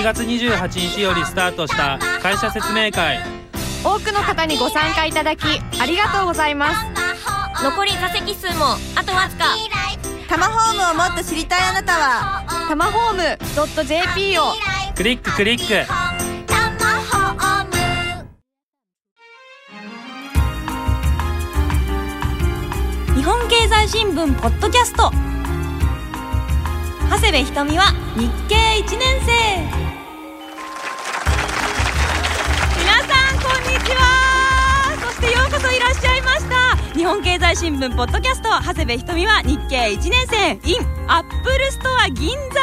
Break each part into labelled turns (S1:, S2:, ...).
S1: 1月28日よりスタートした会社説明会。
S2: 多くの方にご参加いただきありがとうございます。
S3: 残り座席数もあとわずか。
S4: タマホームをもっと知りたいあなたは。
S2: タマホーム .jp を。
S1: クリッククリック。
S3: 日本経済新聞ポッドキャスト長谷部ひとみは日経1年生。皆さんこんにちは。そしてようこそいらっしゃいました。日本経済新聞ポッドキャスト長谷部ひとみは日経1年生。in Apple Store 銀座。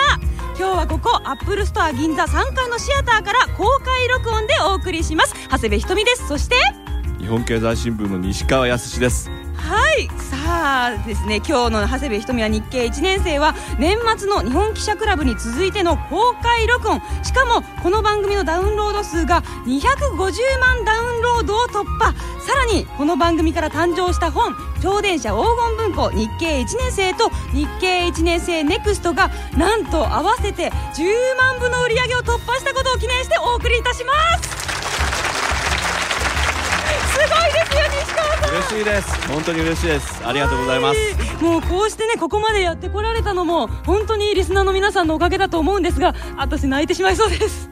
S3: 今日はここ Apple Store 銀座3階のシアターから公開録音でお送りします。長谷部ひとみです。そして
S5: 日本経済新聞の西川康です。
S3: はい。さあですね今日の長谷部ひとみは日経1年生は年末の日本記者クラブに続いての公開録音。しかもこの番組のダウンロード数が250万ダウンロードを突破。さらにこの番組から誕生した本超電車黄金文庫日経1年生と日経1年生ネクストがなんと合わせて10万部の売り上げを突破したことを記念してお送りいたします。
S5: 嬉しいです。本当に嬉しいです。ありがとうございます。
S3: もうこうしてねここまでやってこられたのも本当にリスナーの皆さんのおかげだと思うんですが私泣いてしまいそうです。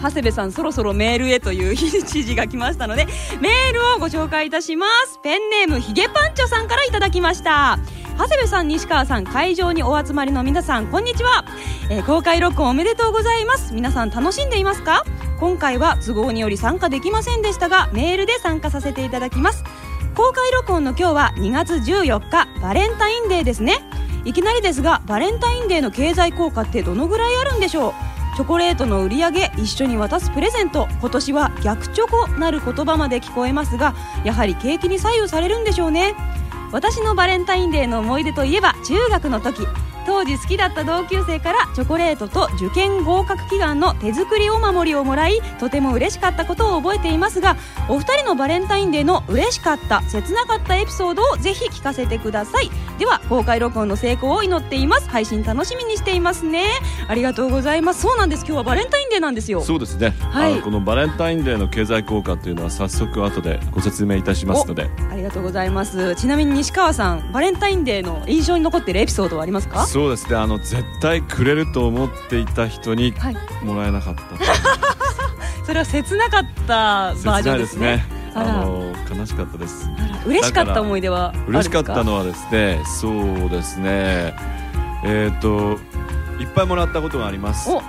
S3: 長谷部さんそろそろメールへという指示が来ましたのでメールをご紹介いたします。ペンネームひげパンチョさんからいただきました。長谷部さん西川さん会場にお集まりの皆さんこんにちは、えー公開録音おめでとうございます。皆さん楽しんでいますか？今回は都合により参加できませんでしたがメールで参加させていただきます。公開録音の今日は2月14日バレンタインデーですね。いきなりですがバレンタインデーの経済効果ってどのぐらいあるんでしょう？チョコレートの売り上げ一緒に渡すプレゼント今年は逆チョコなる言葉まで聞こえますがやはり景気に左右されるんでしょうね。私のバレンタインデーの思い出といえば中学の時。当時好きだった同級生からチョコレートと受験合格祈願の手作りお守りをもらいとても嬉しかったことを覚えていますがお二人のバレンタインデーの嬉しかった切なかったエピソードをぜひ聞かせてください。では公開録音の成功を祈っています。配信楽しみにしていますね。ありがとうございます。そうなんです。今日はバレンタインデーなんですよ。
S5: そうですね、
S3: はい。
S5: このバレンタインデーの経済効果というのは早速後でご説明いたしますので。
S3: ありがとうございます。ちなみに西川さんバレンタインデーの印象に残っているエピソードはありますか？
S5: そうです。ねあの絶対くれると思っていた人に
S3: はい。
S5: もらえなかった、
S3: それは切なかったバージョンで
S5: すすね。
S3: あ
S5: の悲しかったです。
S3: 嬉しかった思い出はあるん
S5: 嬉し
S3: か
S5: かったのはですねそうですね。えっ、といっぱいもらったことがあります。
S3: お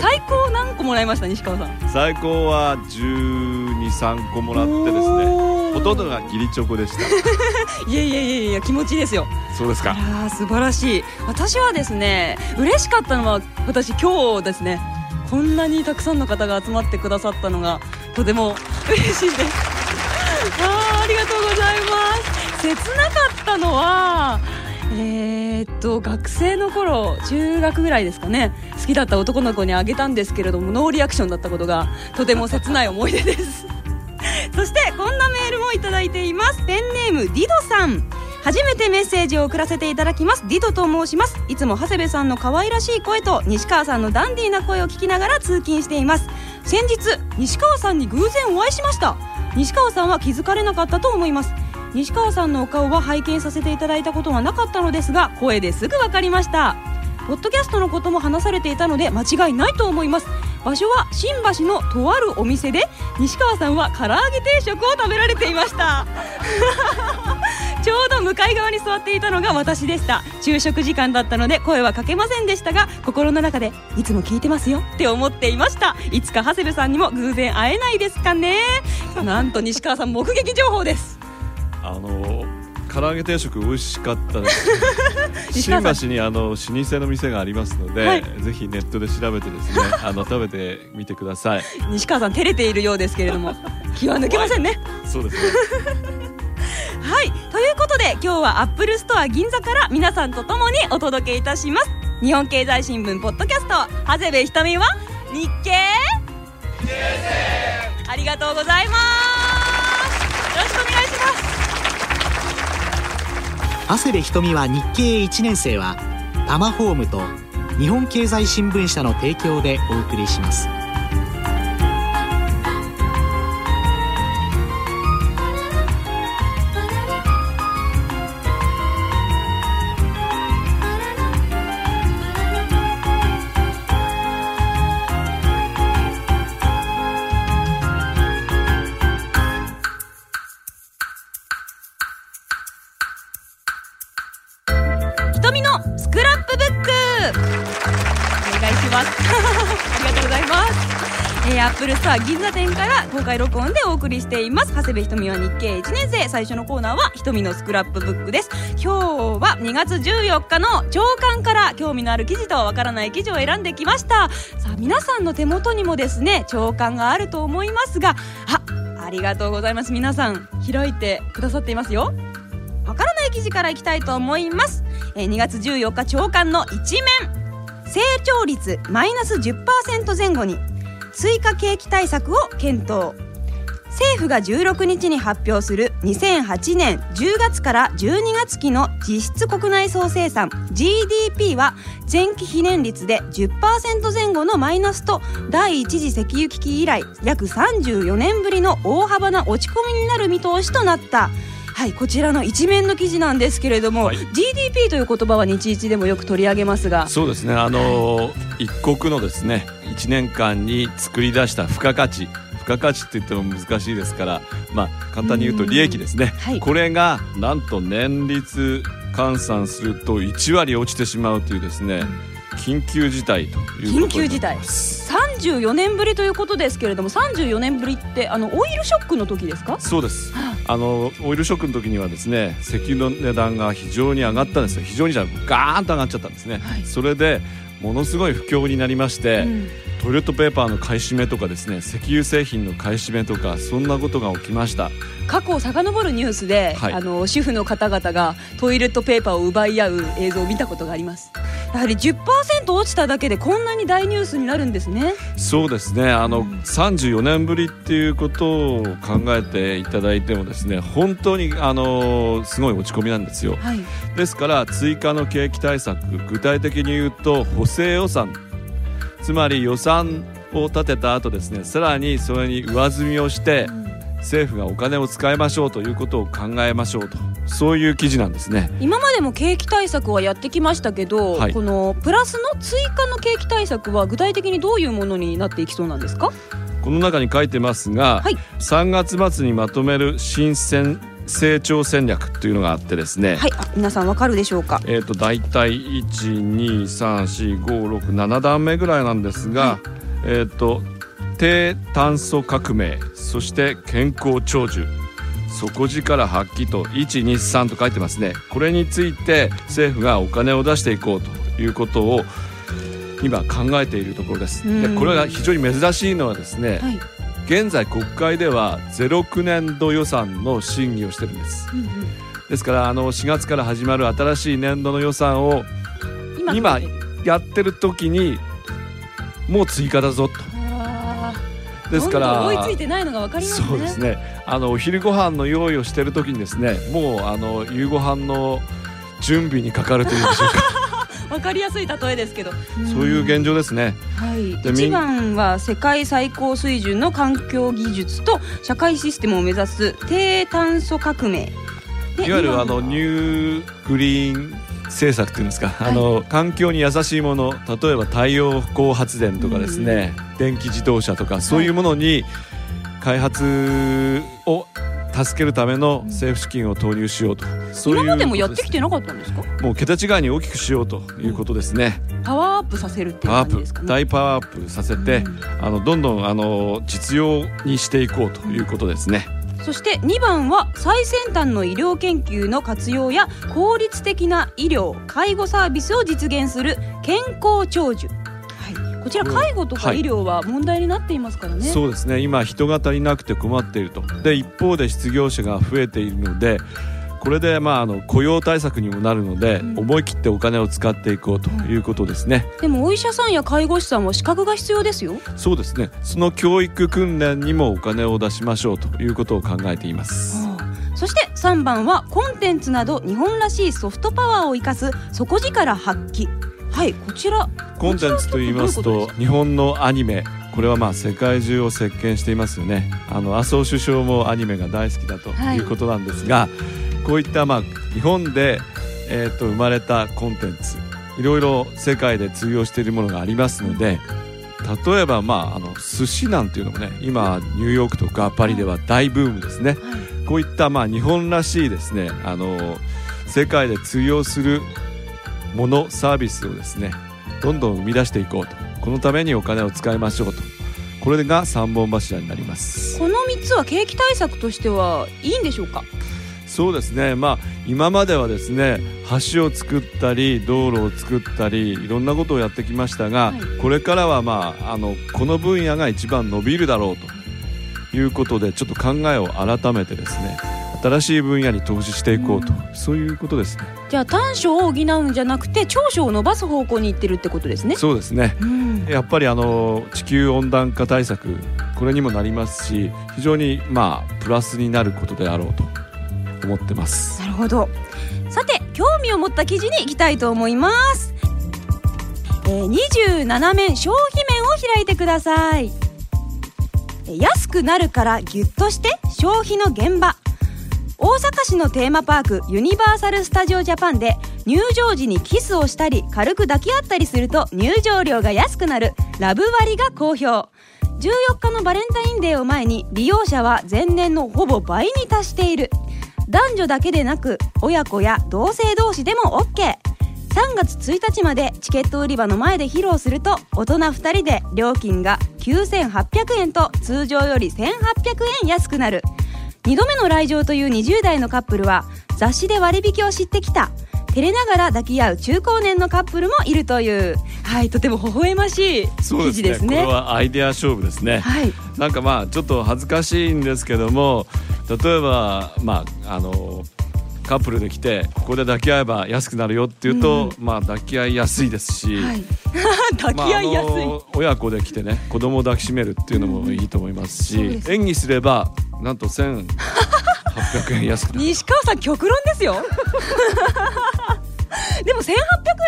S3: 最高何個もらいました西川さん。
S5: 最高は123個もらってですね。ほとんどが義理チョコでした。
S3: いやいやいやいや気持ちいいですよ。あ
S5: そうですか。
S3: 素晴らしい。私はですね嬉しかったのは私今日ですねこんなにたくさんの方が集まってくださったのがとても嬉しいです。あーありがとうございます。切なかったのはえーっと学生の頃中学ぐらいですかね。好きだった男の子にあげたんですけれどもノーリアクションだったことがとても切ない思い出です。そしてこんなメールもいただいています。ペンネームディドさん。初めてメッセージを送らせていただきます。ディドと申します。いつも長谷部さんの可愛らしい声と西川さんのダンディーな声を聞きながら通勤しています。先日西川さんに偶然お会いしました。西川さんは気づかれなかったと思います。西川さんのお顔は拝見させていただいたことがなかったのですが声ですぐ分かりました。ポッドキャストのことも話されていたので間違いないと思います。場所は新橋のとあるお店で西川さんは唐揚げ定食を食べられていました。ちょうど向かい側に座っていたのが私でした。昼食時間だったので声はかけませんでしたが心の中でいつも聞いてますよって思っていました。いつか長谷部さんにも偶然会えないですかね。なんと西川さん目撃情報です。
S5: あの唐揚げ定食美味しかったです。新橋にあの老舗の店がありますので、
S3: はい。
S5: ぜひネットで調べてですね あの食べてみてください。
S3: 西川さん照れているようですけれども 気は抜けませんね。
S5: そうですね。
S3: はい。ということで今日は Apple Store 銀座から皆さんと共にお届けいたします。日本経済新聞ポッドキャスト長谷部ひとみは日経ありがとうございます。よろしくお願いします
S6: 長谷部ひとみは日経1年生はタマホームと日本経済新聞社の提供でお送りします。
S3: 送りしています。長谷部ひとみは日経1年生。最初のコーナーはひとみのスクラップブックです。今日は2月14日の朝刊から興味のある記事とわからない記事を選んできました。さあ皆さんの手元にもですね朝刊があると思いますがあありがとうございます。皆さん開いてくださっていますよ。わからない記事からいきたいと思います、え2月14日朝刊の一面。成長率マイナス10%前後に追加景気対策を検討。政府が16日に発表する2008年10月から12月期の実質国内総生産 GDP は前期比年率で10%前後のマイナスと第一次石油危機以来約34年ぶりの大幅な落ち込みになる見通しとなった。はいこちらの一面の記事なんですけれども、
S5: はい。
S3: GDP という言葉は日一でもよく取り上げますが。
S5: そうですね。あの一国のですね1年間に作り出した付加価値付加価値って言っても難しいですからまあ簡単に言うと利益ですね、
S3: はい。
S5: これがなんと年率換算すると1割落ちてしまうというですね緊急事態ということになってます。
S3: 34年ぶりということですけれども34年ぶりってあのオイルショックの時ですか？
S5: そうです。あ。のオイルショックの時にはですね石油の値段が非常に上がったんですよ。非常にじゃガーンと上がっちゃったんですね、
S3: はい。
S5: それでものすごい不況になりまして、
S3: うん。
S5: トイレットペーパーの買い占めとかですね石油製品の買い占めとかそんなことが起きました。
S3: 過去を遡るニュースで、
S5: はい。
S3: あの主婦の方々がトイレットペーパーを奪い合う映像を見たことがあります。やはり10%落ちただけでこんなに大ニュースになるんですね。
S5: そうですね。あの、
S3: うん。
S5: 34年ぶりっていうことを考えていただいてもですね本当にあのすごい落ち込みなんですよ。
S3: はい。
S5: ですから追加の景気対策具体的に言うと補正予算。つまり予算を立てた後ですねさらにそれに上積みをして政府がお金を使いましょうということを考えましょうと。そういう記事なんですね。
S3: 今までも景気対策はやってきましたけど、
S5: はい。
S3: このプラスの追加の景気対策は具体的にどういうものになっていきそうなんですか？
S5: この中に書いてますが、
S3: はい。
S5: 3月末にまとめる新戦成長戦略というのがあってですね、
S3: はい。あ皆さんわかるでしょうか？
S5: えー、と大体1234567段目ぐらいなんですが、えー、と低炭素革命そして健康長寿底力発揮と123と書いてますね。これについて政府がお金を出していこうということを今考えているところです。で
S3: うん。
S5: これが非常に珍しいのはですね、
S3: はい、
S5: 現在国会では09年度予算の審議をしてるんです。
S3: うんうん
S5: ですからあの4月から始まる新しい年度の予算を
S3: 今
S5: 今やってる時にもう追加だぞと。ですから
S3: 追いついてないのがわかりますね。
S5: そうですね。あのお昼ご飯の用意をしてる時にですねもうあの夕ご飯の準備にかかるというんでしょうか
S3: わかりやすい例えですけど。
S5: そういう現状ですね。
S3: はい、一番は世界最高水準の環境技術と社会システムを目指す低炭素革命。で
S5: いわゆるあのニューグリーン政策っていうんですか、あの環境に優しいもの例えば太陽光発電とかですね、電気自動車とかそういうものに開発を助けるための政府資金を投入しようと、そういう
S3: 今までもやってきてなかったんですか？
S5: すもう桁違いに大きくしようということですね、
S3: パワーアップさせるっていう
S5: パワーアップ
S3: 感じですかね？
S5: 大パワーアップさせて、
S3: うん。
S5: あのどんどんあの実用にしていこうということですね、
S3: そして2番は最先端の医療研究の活用や効率的な医療介護サービスを実現する健康長寿、はい、こちら介護とか
S5: はい。
S3: 医療は問題になっていますからね、
S5: そうですね。今人が足りなくて困っていると。で一方で失業者が増えているのでこれでまああの雇用対策にもなるので、
S3: うん。
S5: 思い切ってお金を使っていこうとい。うことですね、
S3: でもお医者さんや介護士さんは資格が必要ですよ。
S5: そうですね。その教育訓練にもお金を出しましょうということを考えています。
S3: そして3番はコンテンツなど日本らしいソフトパワーを生かす底力発揮はいこちら。
S5: コンテンツと言います
S3: と
S5: 日本のアニメ。これはまあ世界中を席巻していますよね。あの麻生首相もアニメが大好きだと
S3: はい。
S5: いうことなんですが、こういったまあ日本で、えー、と生まれたコンテンツいろいろ世界で通用しているものがありますので例えばまああの寿司なんていうのもね今ニューヨークとかパリでは大ブームですね。
S3: はい。
S5: こういったまあ日本らしいですねあの世界で通用するものサービスをですねどんどん生み出していこうと。このためにお金を使いましょうと。これが三本柱になります。
S3: この3つは景気対策としてはいいんでしょうか？
S5: そうですね。まあ今まではですね橋を作ったり道路を作ったりいろんなことをやってきましたが、
S3: はい。
S5: これからはまああのこの分野が一番伸びるだろうということでちょっと考えを改めてですね新しい分野に投資していこうと、そういうことですね。
S3: じゃあ短所を補うんじゃなくて長所を伸ばす方向に行ってるってことですね。
S5: そうですね。
S3: うん。
S5: やっぱりあの地球温暖化対策これにもなりますし非常にまあプラスになることであろうと。思ってます。
S3: なるほど。さて興味を持った記事に行きたいと思います、えー、27面消費面を開いてください。えー安くなるからギュッとして消費の現場大阪市のテーマパークユニバーサル・スタジオ・ジャパンで入場時にキスをしたり軽く抱き合ったりすると入場料が安くなるラブ割が好評。14日のバレンタインデーを前に利用者は前年のほぼ倍に達している。男女だけでなく親子や同性同士でも OK3 月1日までチケット売り場の前で披露すると大人2人で料金が9800円と通常より1800円安くなる。2度目の来場という20代のカップルは雑誌で割引を知ってきた。照れながら抱き合う中高年のカップルもいるという。はいとても微笑ましい記事ですね。
S5: これはアイデア勝負ですね、
S3: はい。
S5: なんかまあちょっと恥ずかしいんですけども例えばまああのカップルで来てここで抱き合えば安くなるよっていうと、まあ抱き合いやすいですし、
S3: はい。抱き合いやすい、
S5: まあ親子で来てね子供を抱きしめるっていうのもいいと思いますし、
S3: そうです。
S5: 演技すればなんと1800円安くなる。
S3: 西川さん極論ですよ。でも1800円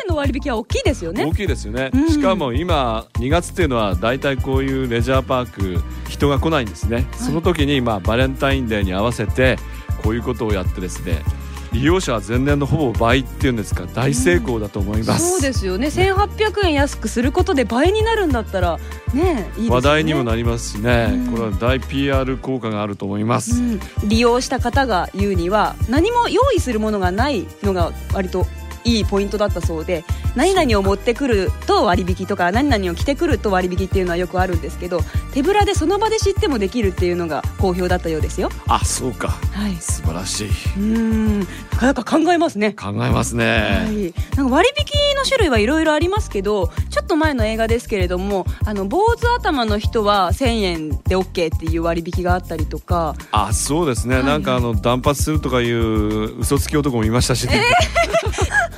S3: の割引は大きいですよね。
S5: 大きいですよね、
S3: うん。
S5: しかも今2月っていうのは大体こういうレジャーパーク人が来ないんですね、その時にまあバレンタインデーに合わせてこういうことをやってですね利用者は前年のほぼ倍っていうんですか大成功だと思います、
S3: そうですよね。1800円安くすることで倍になるんだったらねね。
S5: 話題にもなりますしね、
S3: うん。
S5: これは大 PR 効果があると思います、
S3: うん。利用した方が言うには何も用意するものがないのが割といいポイントだったそうで何々を持ってくると割引とか何々を着てくると割引っていうのはよくあるんですけど手ぶらでその場で知ってもできるっていうのが好評だったようですよ。
S5: あそうか。
S3: はい。
S5: 素晴らしい。
S3: うん。なかなか考えますね。
S5: 考えますね、
S3: はい、なんか割引の種類はいろいろありますけどちょっと前の映画ですけれどもあの坊主頭の人は1000円で OK っていう割引があったりとか。
S5: あそうですね、
S3: はい。
S5: なんかあの断髪するとかいう嘘つき男もいましたしね。えー？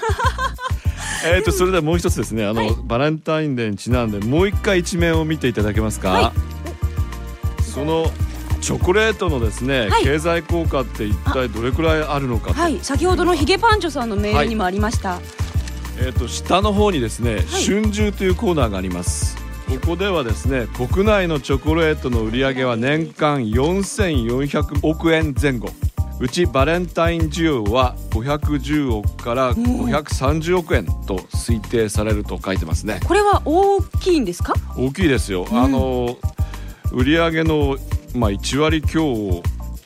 S5: とそれではもう一つですね。あの、バレンタインデーにちなんでもう一回一面を見ていただけますか、
S3: はい。
S5: そのチョコレートのですね、
S3: はい。
S5: 経済効果って一体どれくらいあるのかと,、
S3: はい。先ほどのヒゲパンチョさんのメールにもありました、
S5: えー、と下の方にですね、春秋というコーナーがあります。ここではですね国内のチョコレートの売り上げは年間4400億円前後うちバレンタイン需要は510億から530億円と推定されると書いてますね。
S3: これは大きいんですか？
S5: 大きいですよ、
S3: うん。
S5: あの売り上げの、まあ、1割強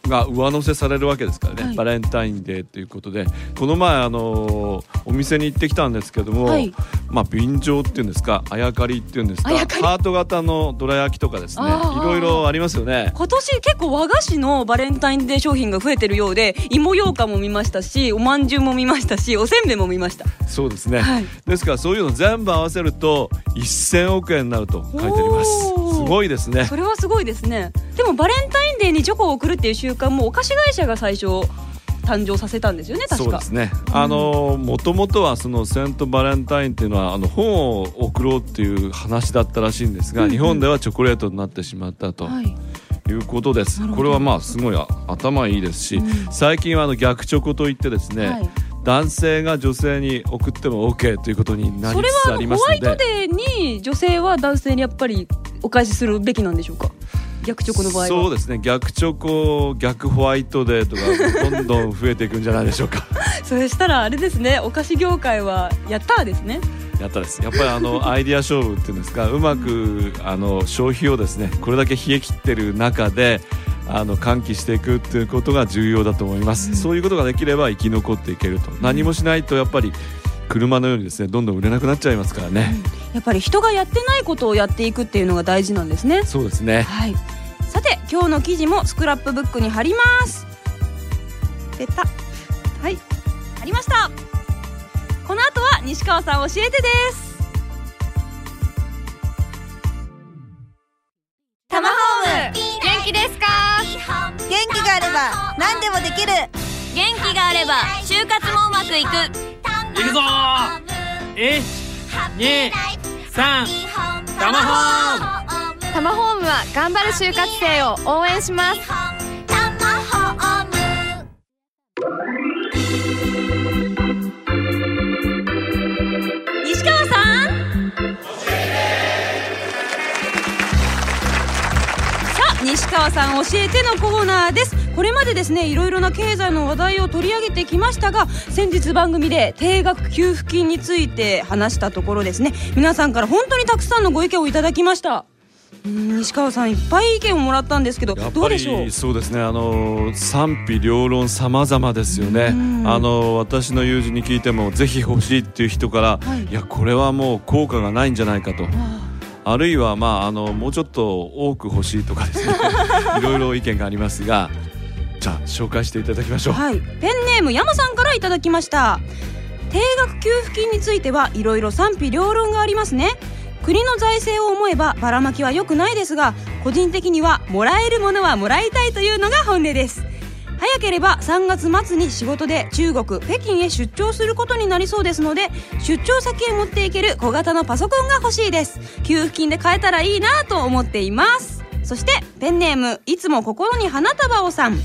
S5: が上乗せされるわけですからね、
S3: はい。
S5: バレンタインデーということで。この前あのお店に行ってきたんですけども、
S3: はい。
S5: まあ便乗っていうんですかあやかりっていうんですかハート型のどら焼きとかですね。いろいろありますよね。
S3: 今年結構和菓子のバレンタインデー商品が増えてるようで芋ようかんも見ましたしおまんじゅうも見ましたしおせんべいも見ました。
S5: そうですね、
S3: はい。
S5: ですからそういうの全部合わせると1000億円になると書いてあります。すごいですね。
S3: それはすごいですね。でもバレンタインデーにチョコを送るっていう習慣もお菓子会社が最初誕生させたんですよね確か。
S5: そうですね。あのもともとはそのセントバレンタインっていうのはあの本を送ろうっていう話だったらしいんですが、
S3: うんうん。
S5: 日本ではチョコレートになってしまったと
S3: はい。
S5: いうことです。これはまあすごいあ頭いいですし、
S3: うん。
S5: 最近はあの逆チョコといってですね、
S3: はい。
S5: 男性が女性に送っても OK ということになり
S3: それ
S5: つつあ
S3: はホワイ
S5: りますので。
S3: トデーに女性は男性にやっぱりお返しするべきなんでしょうか？逆チョコの場合は？
S5: そうですね。逆チョコ逆ホワイトデーとかどんどん増えていくんじゃないでしょうか。
S3: それしたらあれですね。お菓子業界はやったーですね。
S5: やったです。やっぱりあのアイディア勝負っていうんですかうまくあの消費をですねこれだけ冷え切ってる中であの喚起していくっていうことが重要だと思います、そういうことができれば生き残っていけると。何もしないとやっぱり車のようにですねどんどん売れなくなっちゃいますからね、
S3: やっぱり人がやってないことをやっていくっていうのが大事なんですね。
S5: そうですね。
S3: はいさて今日の記事もスクラップブックに貼ります。ペタはい。貼りました。この後は西川さん教えてです。
S4: タマホーム。
S2: 元気ですか？
S4: 元気があれば何でもできる。
S7: 元気があれば就活もうまくいく。
S1: いくぞ。ー123タマホーム
S2: タマホームは頑張る就活生を応援します。タマホーム。
S3: 西川さん。さあ西川さん教えてのコーナーです。これまでですねいろいろな経済の話題を取り上げてきましたが先日番組で定額給付金について話したところですね。皆さんから本当にたくさんのご意見をいただきました。うん西川さんいっぱい意見をもらったんですけどどうでしょう？
S5: りそうですねあの賛否両論様々ですよね。
S3: うん。
S5: あの私の友人に聞いてもぜひ欲しいっていう人から、
S3: はい。
S5: い、やこれはもう効果がないんじゃないかと。
S3: あ。
S5: あるいはまああのもうちょっと多く欲しいとかですね。いろいろ意見がありますがじゃあ紹介していただきましょう、
S3: はい、ペンネーム山さんからいただきました。定額給付金についてはいろいろ賛否両論がありますね国の財政を思えばばらまきは良くないですが個人的にはもらえるものはもらいたいというのが本音です。早ければ3月末に仕事で中国北京へ出張することになりそうですので出張先へ持っていける小型のパソコンが欲しいです。給付金で買えたらいいなと思っています。そしてペンネームいつも心に花束をさん。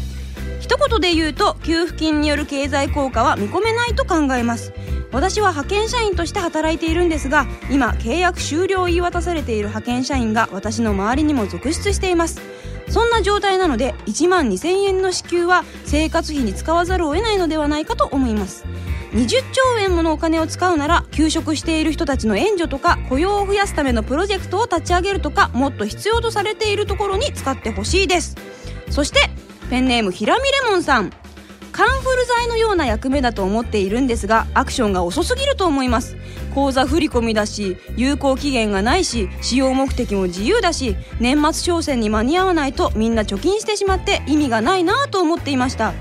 S3: 一言で言うと給付金による経済効果は見込めないと考えます。私は派遣社員として働いているんですが今契約終了を言い渡されている派遣社員が私の周りにも続出しています。そんな状態なので1万2000円の支給は生活費に使わざるを得ないのではないかと思います。20兆円ものお金を使うなら休職している人たちの援助とか雇用を増やすためのプロジェクトを立ち上げるとかもっと必要とされているところに使ってほしいです。そしてペンネームひらみレモンさん。カンフル剤のような役目だと思っているんですがアクションが遅すぎると思います。口座振り込みだし有効期限がないし使用目的も自由だし年末商戦に間に合わないとみんな貯金してしまって意味がないなぁと思っていました。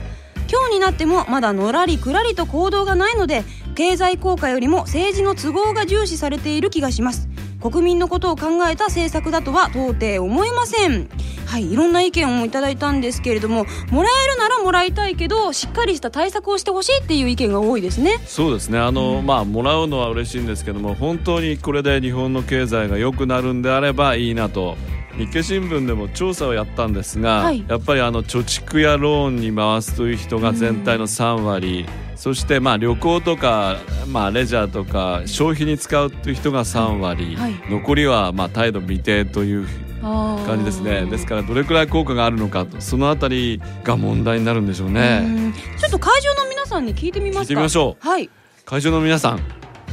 S3: 今日になってもまだのらりくらりと行動がないので経済効果よりも政治の都合が重視されている気がします。国民のことを考えた政策だとは到底思えません。はいいろんな意見をいただいたんですけれどももらえるならもらいたいけどしっかりした対策をしてほしいっていう意見が多いですね。
S5: そうですね。あの、まあもらうのは嬉しいんですけども本当にこれで日本の経済が良くなるんであればいいなと。日経新聞でも調査をやったんですが、
S3: はい。
S5: やっぱりあの貯蓄やローンに回すという人が全体の3割、そしてまあ旅行とか、まあ、レジャーとか消費に使うという人が3割、
S3: はい。
S5: 残りはまあ態度未定という感
S3: 感
S5: じですね。ですからどれくらい効果があるのかとそのあたりが問題になるんでしょうね。
S3: ちょっと会場の皆さんに聞いてみますか。
S5: 聞いてみましょう。
S3: はい。
S5: 会場の皆さん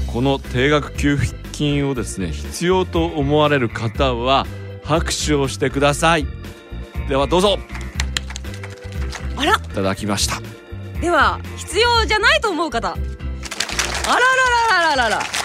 S5: この定額給付金をですね必要と思われる方は拍手をしてください。ではどうぞ。
S3: あら。
S5: いただきました
S3: では必要じゃないと思う方。あららららららら。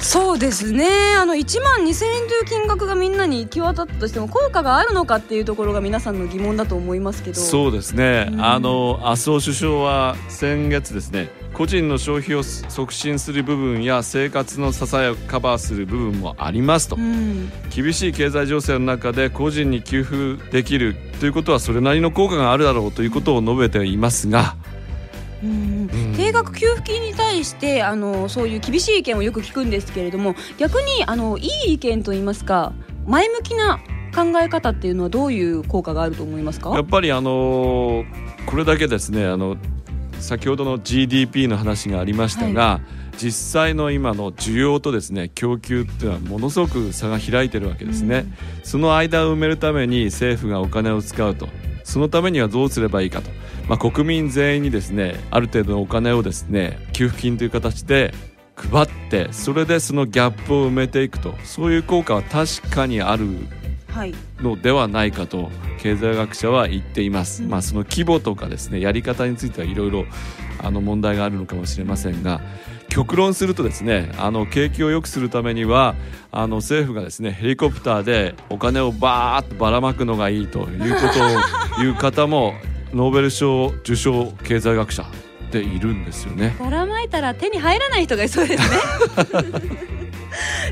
S3: そうですね。あの1万2000円という金額がみんなに行き渡ったとしても効果があるのかっていうところが皆さんの疑問だと思いますけど。
S5: そうですね。
S3: うん。
S5: あの麻生首相は先月ですね個人の消費を促進する部分や生活の支えをカバーする部分もありますと。
S3: うん。
S5: 厳しい経済情勢の中で個人に給付できるということはそれなりの効果があるだろうということを述べていますが
S3: うん
S5: うん。
S3: 定額給付金に対してあのそういう厳しい意見をよく聞くんですけれども逆にあのいい意見といいますか前向きな考え方っていうのはどういう効果があると思いますか？
S5: やっぱりあのこれだけですねあの先ほどの GDP の話がありましたが、実際の今の需要とですね供給っていうのはものすごく差が開いてるわけですね、その間を埋めるために政府がお金を使うとそのためにはどうすればいいかと、まあ、国民全員にですねある程度のお金をですね給付金という形で配ってそれでそのギャップを埋めていくと。そういう効果は確かにある
S3: はい。
S5: のではないかと経済学者は言っています、まあその規模とかですねやり方についてはいろいろあの問題があるのかもしれませんが極論するとですねあの景気を良くするためにはあの政府がですねヘリコプターでお金をバーッとばらまくのがいいということを言う方も ノーベル賞受賞経済学者でいるんですよね。
S3: ばらまいたら手に入らない人がいそうですね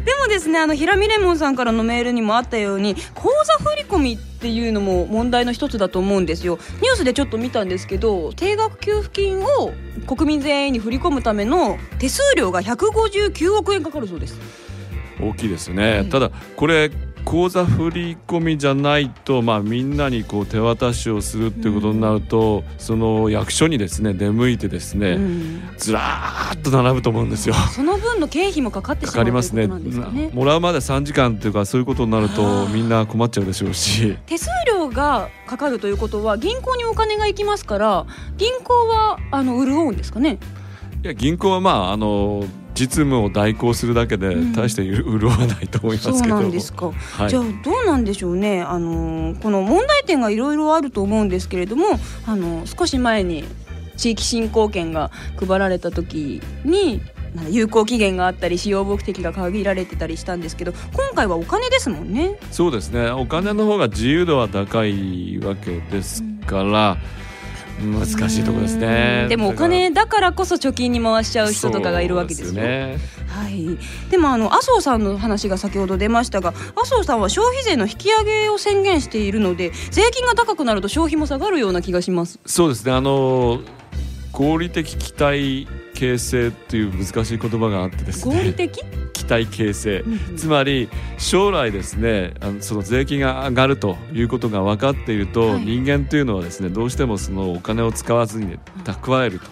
S3: でもですねあの平見レモンさんからのメールにもあったように口座振込っていうのも問題の一つだと思うんですよ。ニュースでちょっと見たんですけど定額給付金を国民全員に振り込むための手数料が159億円かかるそうです。
S5: 大きいですね、
S3: はい
S5: ただこれ口座振り込みじゃないと、まあ、みんなにこう手渡しをするっていうことになると、その役所にですね出向いてですね、
S3: うん。
S5: ずらーっと並ぶと思うんですよ。
S3: その分の経費もかかってし
S5: か
S3: まう
S5: かりますね。
S3: ね
S5: もらうまで3時間っていうかそういうことになる
S3: あ
S5: と
S3: ー。
S5: みんな困っちゃうでしょうし。
S3: 手数料がかかるということは銀行にお金が行きますから銀行はあの潤うんですかね？
S5: いや銀行はまああの実務を代行するだけで
S3: うん。
S5: 大して潤わないと思いますけど、
S3: そうなんですか。
S5: はい。
S3: じゃあどうなんでしょうね、あのーこの問題点がいろいろあると思うんですけれども、あのー少し前に地域振興券が配られた時に有効期限があったり使用目的が限られてたりしたんですけど今回はお金ですもんね。
S5: そうですね。お金の方が自由度は高いわけですから、難しいところですね。
S3: でもお金だからこそ貯金に回しちゃう人とかがいるわけですよ。
S5: ね。
S3: はい、でもあの麻生さんの話が先ほど出ましたが麻生さんは消費税の引き上げを宣言しているので税金が高くなると消費も下がるような気がします。
S5: そうですね。あの合理的期待形成っていう難しい言葉があってですね。
S3: 合理的、
S5: 期待形成。
S3: うん
S5: つまり将来ですねあのその税金が上がるということが分かっていると、
S3: はい。
S5: 人間というのはですねどうしてもそのお金を使わずにね蓄えると。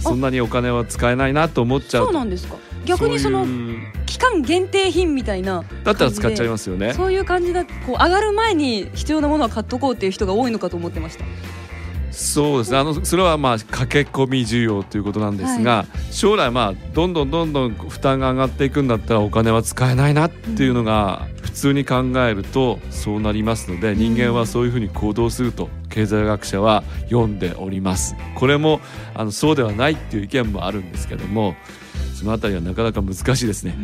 S5: そんなにお金は使えないなと思っちゃうと。
S3: そうなんですか。逆にその期間限定品みたいな
S5: だったら使っちゃいますよね。
S3: そういう感じだこう上がる前に必要なものは買っとこうっていう人が多いのかと思ってました
S5: そうですね。あのそれはまあ駆け込み需要ということなんですが、将来まあどんどんどんどん負担が上がっていくんだったらお金は使えないなっていうのが普通に考えるとそうなりますので人間はそういうふうに行動すると経済学者は読んでおります。これもあのそうではないっていう意見もあるんですけどもそのあたりはなかなか難しいですね。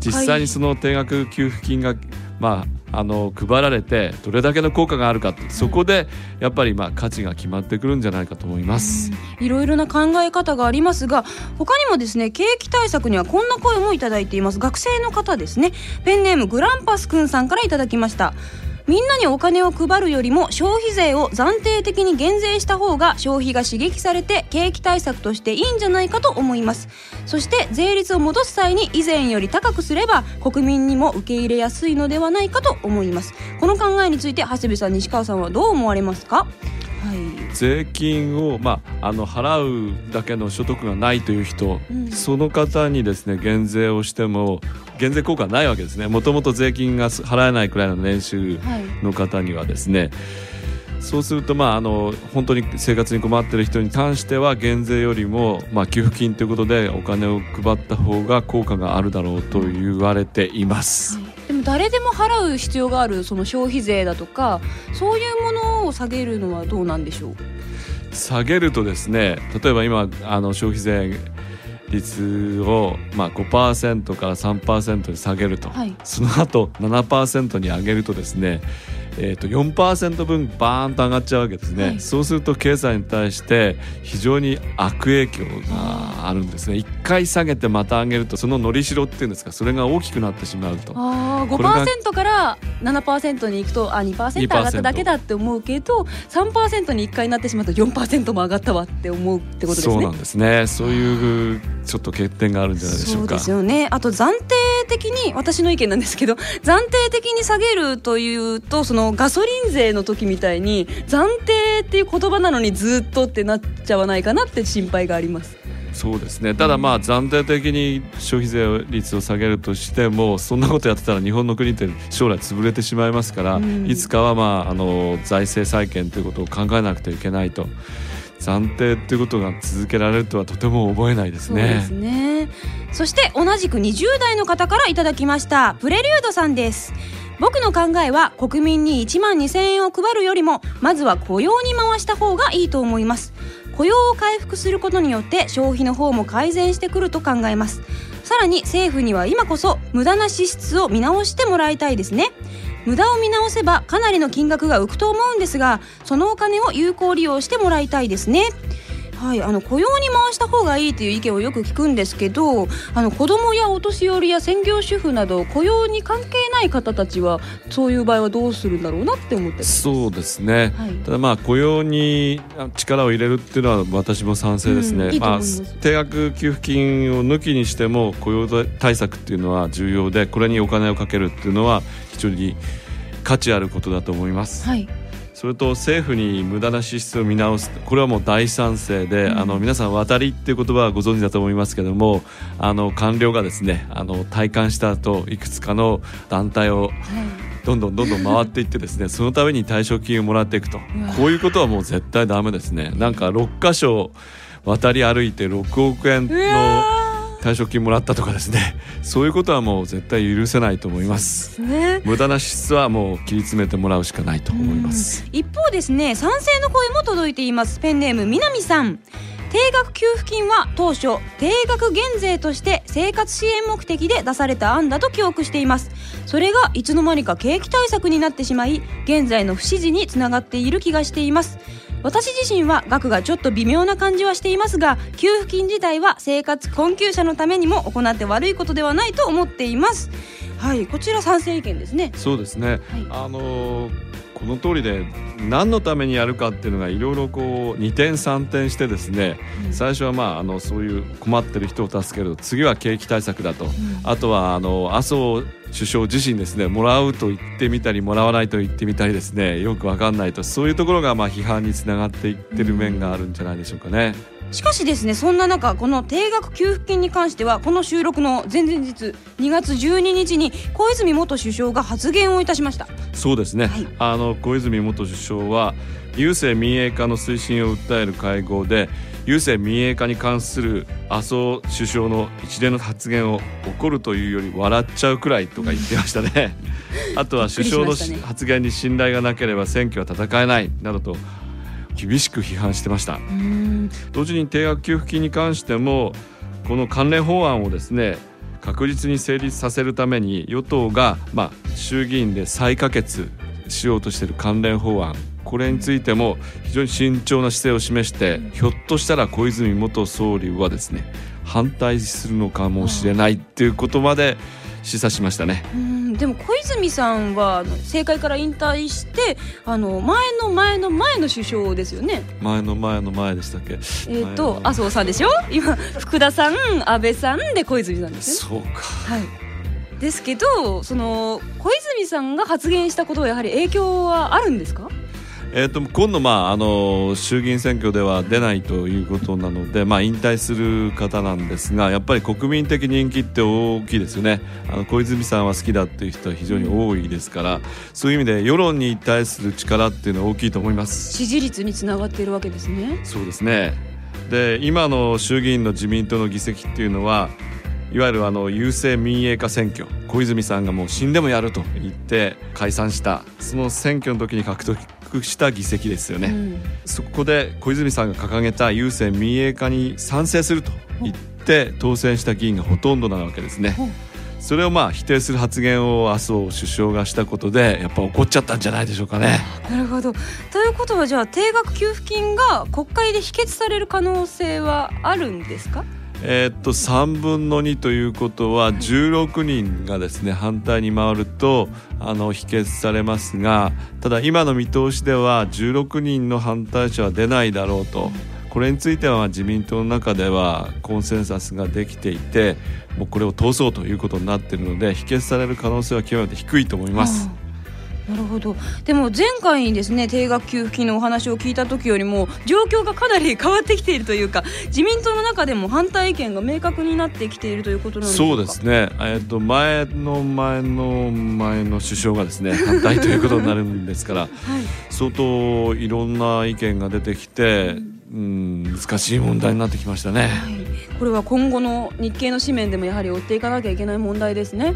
S5: 実際にその定額給付金が、まあ、あの配られてどれだけの効果があるかそこでやっぱりまあ価値が決まってくるんじゃないかと思います。
S3: いろいろな考え方がありますが他にもですね景気対策にはこんな声もいただいています。学生の方ですね。ペンネームグランパスくんさんからいただきました。みんなにお金を配るよりも消費税を暫定的に減税した方が消費が刺激されて景気対策としていいんじゃないかと思います。そして税率を戻す際に以前より高くすれば国民にも受け入れやすいのではないかと思います。この考えについて長谷部さん西川さんはどう思われますか？
S5: 税金を、まあ、あの払うだけの所得がないという人、
S3: うん。
S5: その方にですね減税をしても減税効果はないわけですね。もともと税金が払えないくらいの年収
S3: はい。
S5: の方にはですねそうするとまああの本当に生活に困っている人に関しては減税よりもまあ給付金ということでお金を配った方が効果があるだろうと言われています。
S3: 誰でも払う必要があるその消費税だとかそういうものを下げるのはどうなんでしょう？
S5: 下げるとですね例えば今あの消費税率を、まあ、5%から3%に下げると、
S3: はい。
S5: その後7%に上げるとですねえー、と4%分バーンと上がっちゃうわけですね、
S3: はい。
S5: そうすると経済に対して非常に悪影響があるんですね。一回下げてまた上げるとそののりしろっていうんですかそれが大きくなってしまうと。
S3: あ
S5: これが
S3: 5%から7%に行くとあ2%上がっただけだって思うけど3%に1回なってしまうと4%も上がったわって思うってことですね。
S5: そうなんですね。そういうちょっと欠点があるんじゃないでしょ
S3: そうう
S5: か
S3: ですよね。あと暫定的に私の意見なんですけど暫定的に下げるというとそのガソリン税の時みたいに暫定っていう言葉なのにずっとってなっちゃわないかなって心配があります。
S5: そうですね。ただまあ暫定的に消費税率を下げるとしてもそんなことやってたら日本の国って将来潰れてしまいますから、
S3: うん。
S5: いつかはまああの財政再建ということを考えなくてはいけないと。暫定っていうことが続けられるとはとても思えないです
S3: そうですね。そして同じく20代の方からいただきました。プレリュードさんです僕の考えは国民に1万2000円を配るよりもまずは雇用に回した方がいいと思います。雇用を回復することによって消費の方も改善してくると考えます。さらに政府には今こそ無駄な支出を見直してもらいたいですね。無駄を見直せばかなりの金額が浮くと思うんですがそのお金を有効利用してもらいたいですね。はい、あの雇用に回した方がいいという意見をよく聞くんですけどあの子供やお年寄りや専業主婦など雇用に関係ない方たちはそういう場合はどうするんだろうなって思ってます。
S5: そうですね、
S3: はい。
S5: ただまあ雇用にあ力を入れるっていうのは私も賛成ですね、
S3: うんいいと
S5: まあ
S3: 思います。
S5: 定額給付金を抜きにしても雇用対策っていうのは重要でこれにお金をかけるっていうのは非常に価値あることだと思います、
S3: はい、
S5: それと政府に無駄な支出を見直すこれはもう大賛成で、あの皆さん渡りっていう言葉はご存知だと思いますけどもあの官僚がですねあの退官した後いくつかの団体をどんどんどんどん回っていってですねそのために退職金をもらっていくと。こういうことはもう絶対ダメですね。なんか6箇所渡り歩いて6億円の退職金もらったとかですね。そういうことはもう絶対許せないと思います。
S3: ね。
S5: 無駄な支出はもう切り詰めてもらうしかないと思います。
S3: 一方ですね賛成の声も届いています。ペンネーム南さん。定額給付金は当初定額減税として生活支援目的で出された案だと記憶しています。それがいつの間にか景気対策になってしまい現在の不支持につながっている気がしています私自身は額がちょっと微妙な感じはしていますが給付金自体は生活困窮者のためにも行って悪いことではないと思っています。はいこちら賛成意見ですね。
S5: そうですね、
S3: はい。
S5: あのーこの通りで何のためにやるかっていうのがいろいろこう二転三転してですね、最初はまああのそういう困ってる人を助ける。次は景気対策だと、あとはあの麻生首相自身ですねもらうと言ってみたりもらわないと言ってみたりですねよくわかんないとそういうところがまあ批判につながっていってる面があるんじゃないでしょうかね。
S3: しかしですねそんな中この定額給付金に関してはこの収録の前々日2月12日に小泉元首相が発言をいたしました。
S5: そうですね、
S3: はい。
S5: あの小泉元首相は郵政民営化の推進を訴える会合で郵政民営化に関する麻生首相の一連の発言を怒るというより笑っちゃうくらいとか言ってましたね。あとは首相の発言に信頼がなければ選挙は戦えないなどと厳しく批判してました。同時に定額給付金に関してもこの関連法案をですね確実に成立させるために与党が、まあ、衆議院で再可決しようとしている関連法案これについても非常に慎重な姿勢を示してひょっとしたら小泉元総理はですね反対するのかもしれないっていうことまで示唆しましたね。
S3: うん。でも小泉さんは政界から引退してあの前の前の前の首相ですよね。
S5: 前の前の前でしたっけ？
S3: えっ、と
S5: 前の
S3: 麻生さんでしょ？今福田さん安倍さんで小泉さんですよね。
S5: そうか。
S3: はい。ですけどその小泉さんが発言したことはやはり影響はあるんですか？
S5: えー、と今度、まあ、あの衆議院選挙では出ないということなので、まあ、引退する方なんですがやっぱり国民的人気って大きいですよね。あの小泉さんは好きだっていう人は非常に多いですからそういう意味で世論に対する力っていうのは大きいと思います。
S3: 支持率につながっているわけですね。
S5: そうですね。で今の衆議院の自民党の議席っていうのはいわゆるあの郵政民営化選挙。小泉さんがもう死んでもやると言って解散した。その選挙の時に獲得した議席ですよね、
S3: うん。
S5: そこで小泉さんが掲げた郵政民営化に賛成すると言って当選した議員がほとんどなわけですね。それをまあ否定する発言を麻生首相がしたことでやっぱ怒っちゃったんじゃないでしょうかね。
S3: なるほど。ということはじゃあ定額給付金が国会で否決される可能性はあるんですか？
S5: えーっと3分の2ということは16人がですね反対に回るとあの否決されますがただ今の見通しでは16人の反対者は出ないだろうとこれについては自民党の中ではコンセンサスができていてもうこれを通そうということになっているので否決される可能性は極めて低いと思います。
S3: なるほど。でも前回にですね定額給付金のお話を聞いた時よりも状況がかなり変わってきているというか自民党の中でも反対意見が明確になってきているということなんで
S5: そううですね、えっと前の前の前の首相がですね 反対ということになるんですから、相当いろんな意見が出てきて、うん、難しい問題になってきましたね。
S3: はい、これは今後の日経の紙面でもやはり追っていかなきゃいけない問題ですね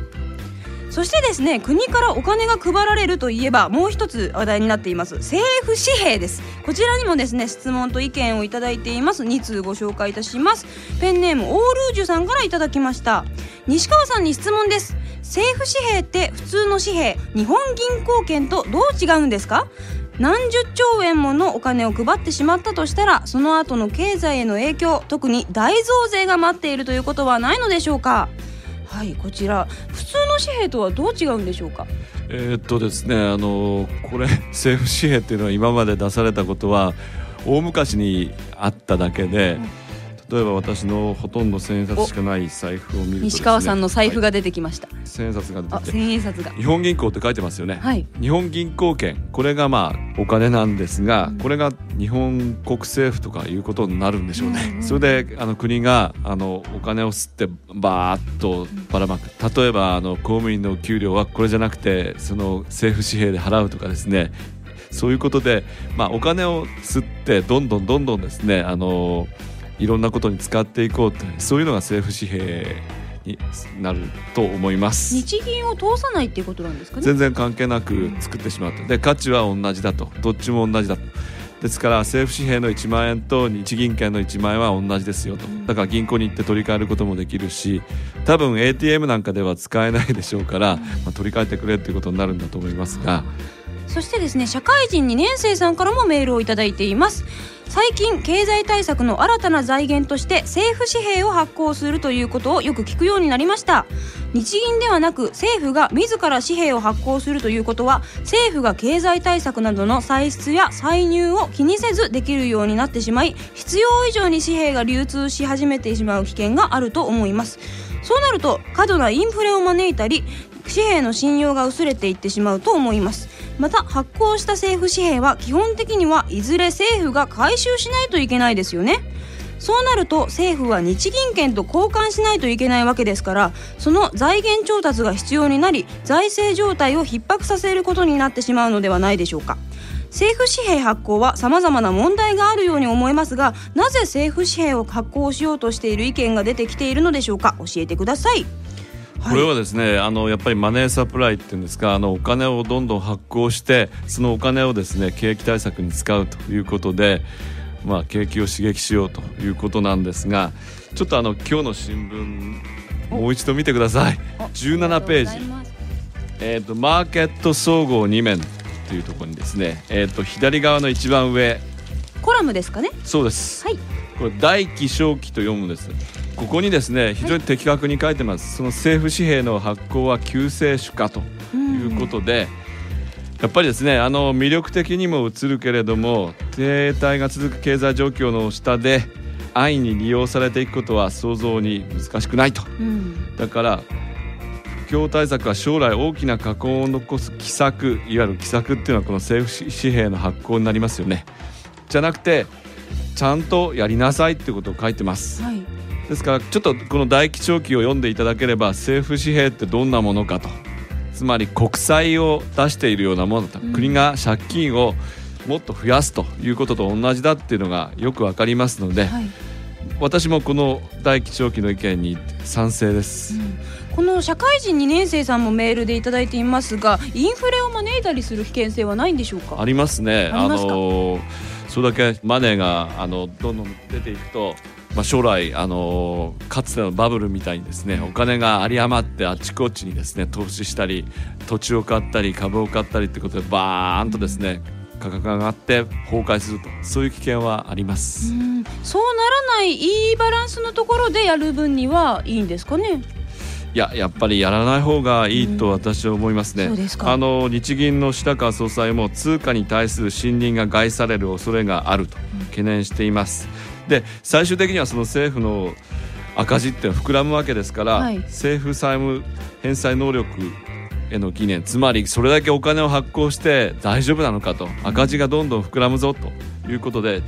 S3: そしてですね国からお金が配られるといえばもう一つ話題になっています。政府紙幣です。こちらにもですね質問と意見をいただいています。2通ご紹介いたします。ペンネームオールージュさんからいただきました。西川さんに質問です。政府紙幣って普通の紙幣日本銀行券とどう違うんですか？何十兆円ものお金を配ってしまったとしたらその後の経済への影響特に大増税が待っているということはないのでしょうか？はいこちら普通の紙幣とはどう違うんでしょうか？
S5: えーっとですねあのこれ政府紙幣っていうのは今まで出されたことは大昔にあっただけで、例えば私のほとんど千円札しかない財布を見るとね、
S3: 西川さんの財布が
S5: はい
S3: 出てきました、
S5: 千円札が
S3: あ
S5: 出て
S3: 千円札が。
S5: 日本銀行って書いてますよね、
S3: はい。
S5: 日本銀行券。これがまあお金なんですが、これが日本国政府とかいうことになるんでしょうね、それであの国があのお金を吸ってバーッとばらまく。例えばあの公務員の給料はこれじゃなくてその政府紙幣で払うとかですね。そういうことで、まあ、お金を吸ってどんどんどんどんですねあのいろんなことに使っていこうとそういうのが政府紙幣になると思います。
S3: 日銀を通さないっていうことなんですかね？
S5: 全然関係なく作ってしまった。で価値は同じだと。どっちも同じだと。ですから政府紙幣の1万円と日銀券の1万円は同じですよと。だから銀行に行って取り替えることもできるし多分 ATM なんかでは使えないでしょうから、まあ、取り替えてくれっていうことになるんだと思いますが。
S3: そしてですね社会人2年生さんからもメールをいただいています最近経済対策の新たな財源として政府紙幣を発行するということをよく聞くようになりました。日銀ではなく政府が自ら紙幣を発行するということは政府が経済対策などの歳出や歳入を気にせずできるようになってしまい必要以上に紙幣が流通し始めてしまう危険があると思います。そうなると過度なインフレを招いたり紙幣の信用が薄れていってしまうと思います。また発行した政府紙幣は基本的にはいずれ政府が回収しないといけないですよね。そうなると政府は日銀券と交換しないといけないわけですからその財源調達が必要になり財政状態を逼迫させることになってしまうのではないでしょうか。政府紙幣発行は様々な問題があるように思えますがなぜ政府紙幣を発行しようとしている意見が出てきているのでしょうか。教えてください。
S5: これはですね、あのやっぱりマネーサプライっていうんですかあのお金をどんどん発行してそのお金をですね景気対策に使うということで、まあ、景気を刺激しようということなんですがちょっとあの今日の新聞もう一度見てください。17ページ、えー、とマーケット総合2面というところにですね、えー、と左側の一番上。
S3: コラムですかね？
S5: そうです、
S3: はい。
S5: これ大気小気と読むんですここにですね非常に的確に書いてます、その政府紙幣の発行は救世主かということで、やっぱりですねあの魅力的にも映るけれども停滞が続く経済状況の下で安易に利用されていくことは想像に難しくないと。
S3: うん。
S5: だから不況対策は将来大きな禍根を残す奇策いわゆる奇策っていうのはこの政府紙幣の発行になりますよね。じゃなくてちゃんとやりなさいってことを書いてます。
S3: はい
S5: ですからちょっとこの大気長期を読んでいただければ政府紙幣ってどんなものかと。つまり国債を出しているようなものだと、国が借金をもっと増やすということと同じだっていうのがよくわかりますので、
S3: はい。
S5: 私もこの大気長期の意見に賛成です、
S3: この社会人2年生さんもメールでいただいていますがインフレを招いたりする危険性はないんでしょうか？
S5: ありますね。
S3: ありますか？
S5: のそれだけマネーがあのどんどん出ていくと、まあ、将来あのかつてのバブルみたいにですねお金が有り余ってあちこちにですね投資したり土地を買ったり株を買ったりってことでバーンとですね価格が上がって崩壊するとそういう危険はあります。
S3: うんそうならないいいバランスのところでやる分にはいいんですかね？
S5: いややっぱりやらない方がいいと私は思いますね。
S3: そうですか
S5: あの日銀の下川総裁も通貨に対する信任が害される恐れがあると懸念しています。で最終的にはその政府の赤字っていうのは膨らむわけですから、
S3: はい。
S5: 政府債務返済能力への疑念つまりそれだけお金を発行して大丈夫なのかと赤字がどんどん膨らむぞということで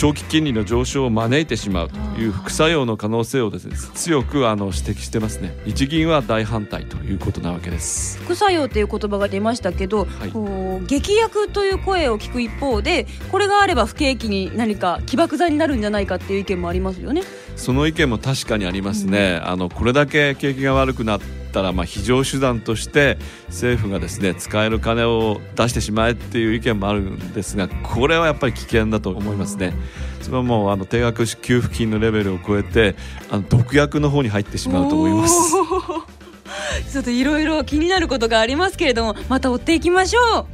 S5: 長期金利の上昇を招いてしまうという副作用の可能性をですね強くあの指摘してますね。日銀は大反対ということなわけです。
S3: 副作用という言葉が出ましたけど、
S5: はい。
S3: こう劇薬という声を聞く一方でこれがあれば不景気に何か起爆剤になるんじゃないかっていう意見もありますよね。
S5: その意見も確かにありますね、あのこれだけ景気が悪くなったら、まあ、非常手段として政府がですね使える金を出してしまえっていう意見もあるんですがこれはやっぱり危険だと思いますね。それはもうあの定額給付金のレベルを超えてあの毒薬の方に入ってしまうと思います。
S3: ちょっといろいろ気になることがありますけれどもまた追っていきましょう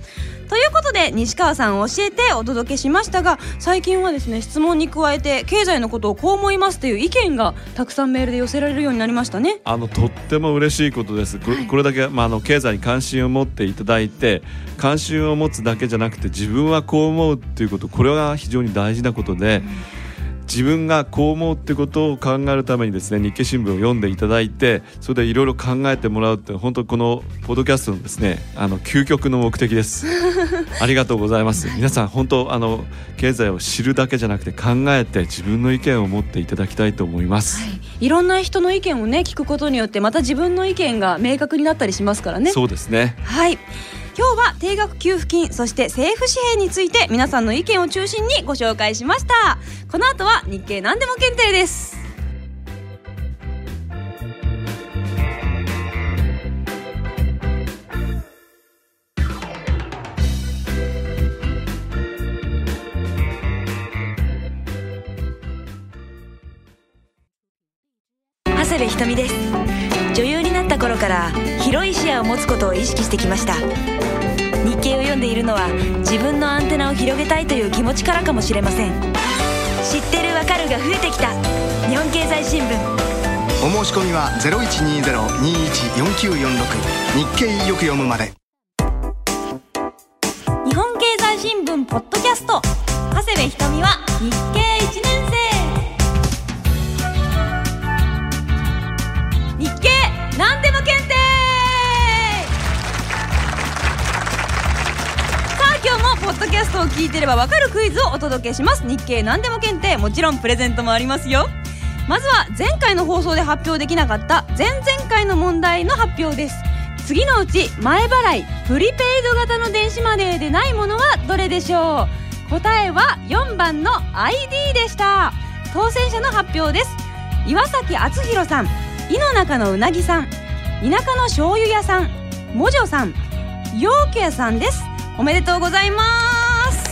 S3: ということで西川さんを教えてお届けしましたが最近はですね質問に加えて経済のことをこう思いますという意見がたくさんメールで寄せられるようになりましたね
S5: あのとっても嬉しいことです。これ,、これだけ、まあ、あの経済に関心を持っていただいて関心を持つだけじゃなくて自分はこう思うっていうことこれは非常に大事なことで。自分がこう思うってことを考えるためにですね日経新聞を読んでいただいてそれでいろいろ考えてもらうって本当このポッドキャストのですねあの究極の目的です。ありがとうございます。皆さん本当あの経済を知るだけじゃなくて考えて自分の意見を持っていただきたいと思います、
S3: いろんな人の意見をね聞くことによってまた自分の意見が明確になったりしますからね。
S5: そうですね。
S3: はい今日は定額給付金そして政府紙幣について皆さんの意見を中心にご紹介しました。この後は日経何でも検定です。
S8: 長谷部ひとみです。な頃から広い視野を持つことを意識してきました。日経を読んでいるのは自分のアンテナを広げたいという気持ちからかもしれません。知ってるわかるが増えてきた。日本経済新聞。
S9: お申し込みは0120-214946日経よく読むまで。
S3: 日本経済新聞ポッドキャスト。長谷部ひとみは日経1年ポッドキャストを聞いてればわかるクイズをお届けします。日経何でも検定もちろんプレゼントもありますよ。まずは前回の放送で発表できなかった前々回の問題の発表です。次のうち前払いプリペイド型の電子マネーでないものはどれでしょう？答えは4番の ID でした。当選者の発表です。岩崎敦弘さん井の中のうなぎさん田舎の醤油屋さんもじょさん陽気屋さんです。おめでとうございます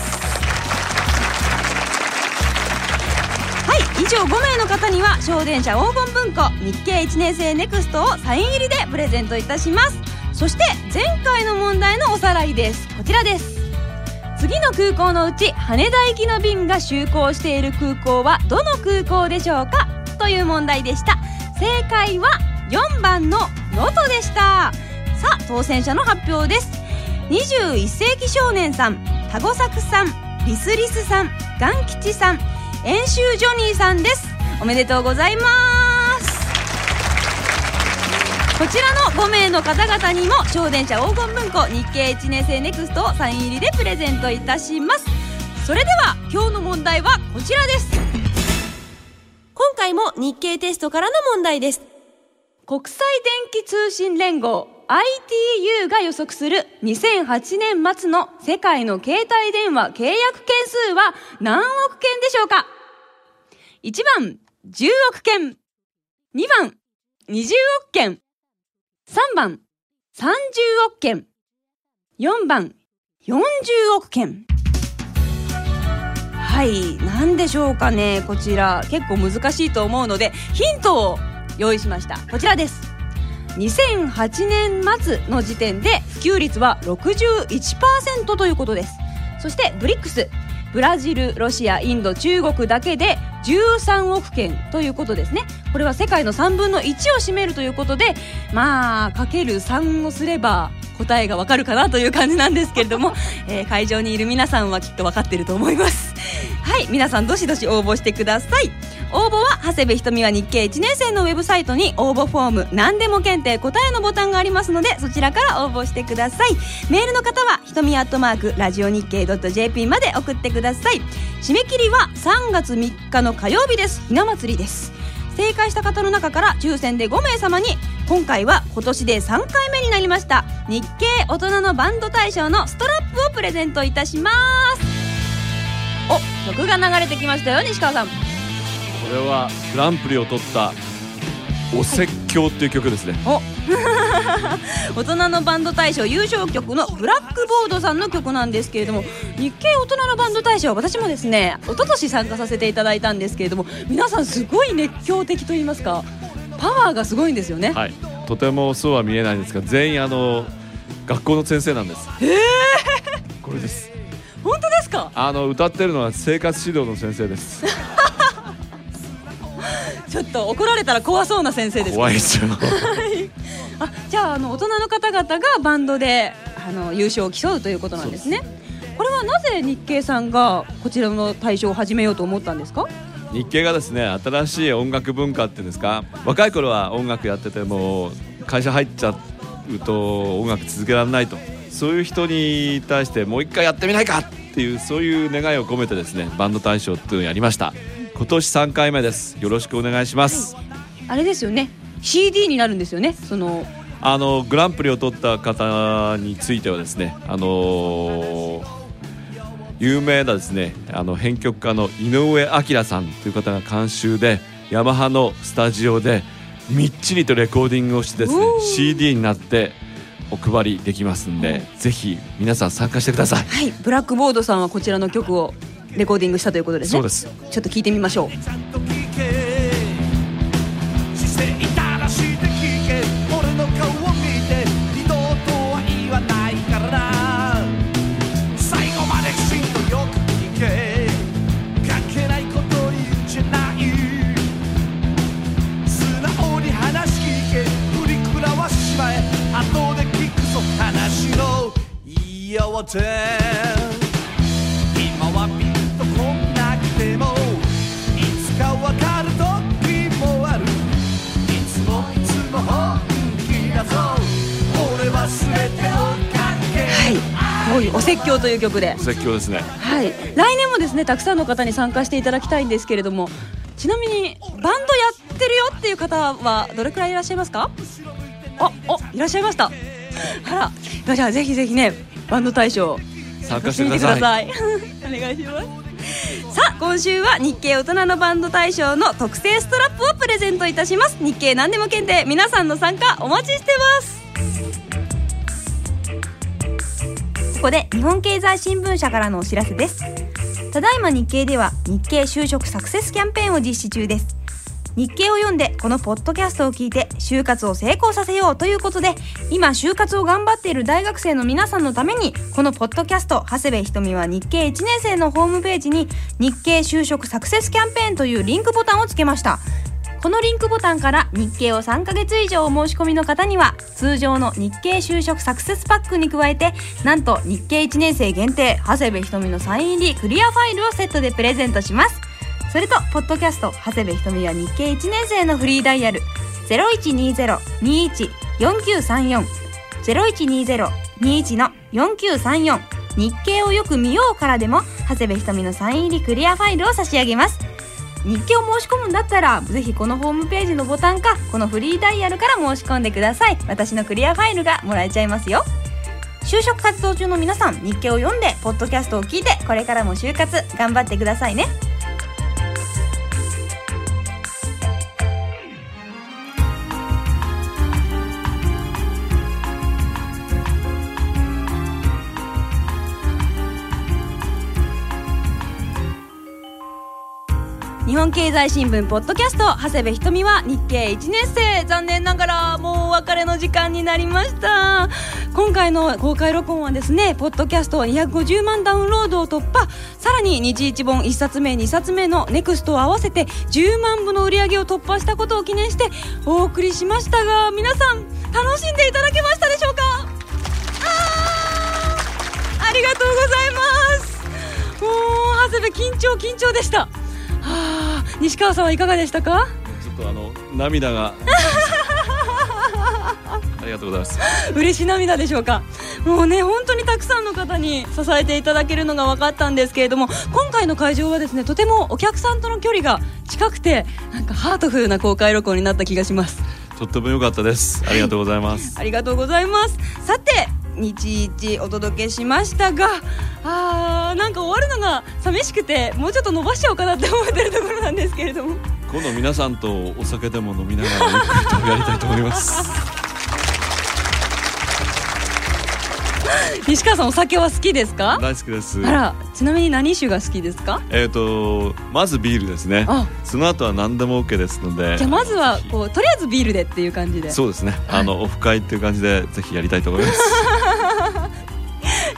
S3: はい以上5名の方には小電車黄金文庫日経1年生ネクストをサイン入りでプレゼントいたします。そして前回の問題のおさらいです。こちらです。次の空港のうち羽田行きの便が就航している空港はどの空港でしょうかという問題でした。正解は4番の能登でした。さあ当選者の発表です。21世紀少年さんタゴサクさんリスリスさんガン吉さん演習ジョニーさんです。おめでとうございます。こちらの5名の方々にも小電車黄金文庫日経1年生ネクストをサイン入りでプレゼントいたします。それでは今日の問題はこちらです。
S7: 今回も日経テストからの問題です。
S3: 国際電気通信連合。ITU が予測する2008年末の世界の携帯電話契約件数は何億件でしょうか ?1 番10億件。2番。20億件。3番。30億件。4番。40億件。はい。何でしょうかね。こちら。結構難しいと思うのでヒントを用意しました。こちらです。2008年末の時点で普及率は61%ということです。そしてブリックス。ブラジルロシアインド中国だけで13億件ということですね。これは世界の3分の1を占めるということでまあかける3をすれば答えがわかるかなという感じなんですけれども、えー会場にいる皆さんはきっと分かってると思います。はい皆さんどしどし応募してください。応募は長谷部ひとみは日経1年生のウェブサイトに応募フォーム何でも検定答えのボタンがありますのでそちらから応募してください。メールの方はひとみアットマークラジオ日経 .jp まで送ってください。ださい。締め切りは3月3日の火曜日です。ひな祭りです。正解した方の中から抽選で5名様に今回は今年で3回目になりました日経大人のバンド大賞のストラップをプレゼントいたします。お曲が流れてきましたよ西川さん。
S5: これはグランプリを取った「お説教」っていう曲ですね。
S3: お。大人のバンド大賞優勝曲のブラックボードさんの曲なんですけれども日経大人のバンド大賞私もですね一昨年参加させていただいたんですけれども皆さんすごい熱狂的と言いますかパワーがすごいんですよね。
S5: はい。とてもそうは見えないんですが全員あの学校の先生なんです。
S3: ええ
S5: これです。
S3: 本当ですか？
S5: あの歌ってるのは生活指導の先生です
S3: ちょっと怒られたら怖そうな先生です。
S5: 怖いですよ。
S3: はい。あじゃああの大人の方々がバンドであの優勝を競うということなんですね。これはなぜ日経さんがこちらの大賞を始めようと思ったんですか？
S5: 日経がですね新しい音楽文化っていうんですか？若い頃は音楽やってても会社入っちゃうと音楽続けられないと。そういう人に対してもう一回やってみないかっていうそういう願いを込めてですねバンド大賞っていうのをやりました今年3回目です。よろしくお願いします、
S3: あれですよね。CD になるんですよね。その
S5: あのグランプリを取った方についてはですねあのー有名なですねあの編曲家の井上彰さんという方が監修でヤマハのスタジオでみっちりとレコーディングをしてですね CD になってお配りできますんでぜひ皆さん参加してください。
S3: はい。ブラックボードさんはこちらの曲をレコーディングしたということですね。
S5: そうです。
S3: ちょっと聞いてみましょう。
S10: 姿勢正して聞け。俺の顔を見こうい
S3: うお説教という曲で。
S5: 説教ですね。
S3: はい。来年もですねたくさんの方に参加していただきたいんですけれどもちなみにバンドやってるよっていう方はどれくらいいらっしゃいますか？あおいらっしゃいました。あらじゃあぜひぜひねバンド大賞
S5: 参加して
S3: く
S5: ください。
S3: ださい。お願いします。さあ今週は日経大人のバンド大賞の特製ストラップをプレゼントいたします。日経何でも検定皆さんの参加お待ちしてます
S8: ここで日本経済新聞社からのお知らせです。ただいま日経では日経就職サクセスキャンペーンを実施中です。日経を読んでこのポッドキャストを聞いて就活を成功させようということで今就活を頑張っている大学生の皆さんのためにこのポッドキャスト長谷部ひとみは日経1年生のホームページに日経就職サクセスキャンペーンというリンクボタンをつけました。このリンクボタンから日経を3ヶ月以上お申し込みの方には通常の日経就職サクセスパックに加えてなんと日経1年生限定長谷部ひとみのサイン入りクリアファイルをセットでプレゼントします。それとポッドキャスト長谷部ひとみは日経1年生のフリーダイヤル0120-21-4934 0120-21の4934日経をよく見ようからでも長谷部ひとみのサイン入りクリアファイルを差し上げます。日記を申し込むんだったらぜひこのホームページのボタンかこのフリーダイヤルから申し込んでください。私のクリアファイルがもらえちゃいますよ。就職活動中の皆さん日記を読んでポッドキャストを聞いてこれからも就活頑張ってくださいね。
S3: 本経済新聞ポッドキャスト長谷部ひとみは日経1年生。残念ながらもうお別れの時間になりました。今回の公開録音はですねポッドキャスト250万ダウンロードを突破。さらに日一本1冊目2冊目のネクストを合わせて10万部の売り上げを突破したことを記念してお送りしましたが皆さん楽しんでいただけましたでしょうか？あありがとうございます。もう長谷部緊張緊張でした。あ 西川さんはいかがでしたか？
S5: ちょっとあの涙が。ありがとうございます。
S3: 嬉しい涙でしょうか？もうね本当にたくさんの方に支えていただけるのが分かったんですけれども今回の会場はですねとてもお客さんとの距離が近くてなんかハートフルな公開録音になった気がします。
S5: とっても良かったです。ありがとうございます。
S3: ありがとうございます。さて日一お届けしましたがあーなんか終わるのが寂しくてもうちょっと伸ばしちゃおうかなって思ってるところなんですけれども。
S5: 今度皆さんとお酒でも飲みながらゆっくりとやりたいと思います。
S3: 西川さんお酒は好きですか？
S5: 大好きです。
S3: あらちなみに何酒が好きですか？
S5: えっ、とまずビールですね。
S3: あ。
S5: その後は何でも OK ですので。
S3: じゃあまずはこうとりあえずビールでっていう感じで。
S5: そうですね。あのオフ会っていう感じでぜひやりたいと思います。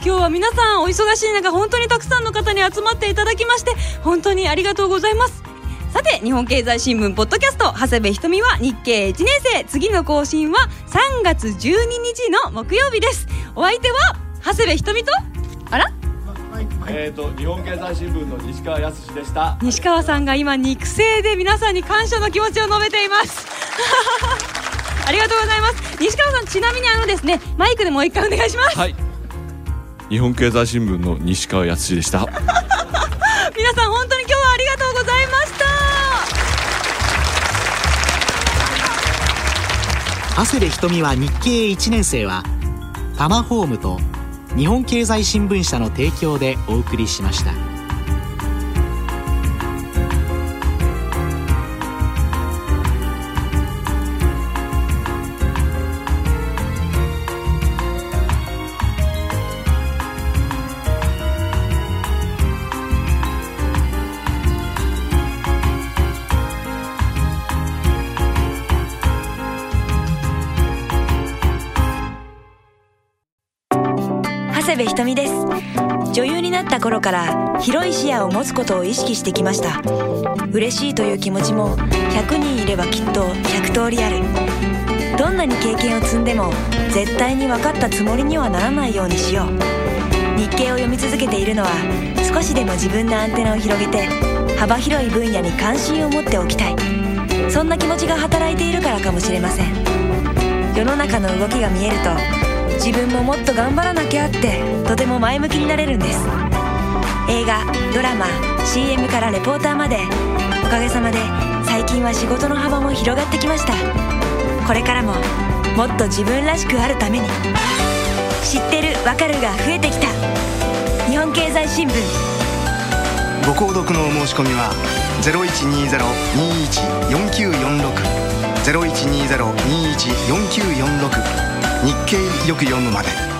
S3: 今日は皆さんお忙しい中本当にたくさんの方に集まっていただきまして本当にありがとうございます。さて日本経済新聞ポッドキャスト長谷部ひとみは日経1年生。次の更新は3月12日の木曜日です。お相手は長谷部ひとみと？あら？
S5: えっと日本経済新聞の西川康でした。
S3: 西川さんが今肉声で皆さんに感謝の気持ちを述べています。ありがとうございます。西川さんちなみにあのですねマイクでもう一回お願いします。
S5: はい。日本経済新聞の西川康でした。
S3: 皆さん本当に今日はありがとうございました。
S6: 長谷部瞳は日経1年生はタマホームと日本経済新聞社の提供でお送りしました。
S8: った頃から広い視野を持つことを意識してきました。嬉しいという気持ちも100人いればきっと100通りある。どんなに経験を積んでも絶対に分かったつもりにはならないようにしよう。日経を読み続けているのは少しでも自分のアンテナを広げて幅広い分野に関心を持っておきたい。そんな気持ちが働いているからかもしれません。世の中の動きが見えると自分ももっと頑張らなきゃってとても前向きになれるんです。映画ドラマ CM からレポーターまでおかげさまで最近は仕事の幅も広がってきました。これからももっと自分らしくあるために知ってるわかるが増えてきた。日本経済新聞。
S9: ご購読のお申し込みは0120-21-4946 0120-21-4946日経よく読むまで。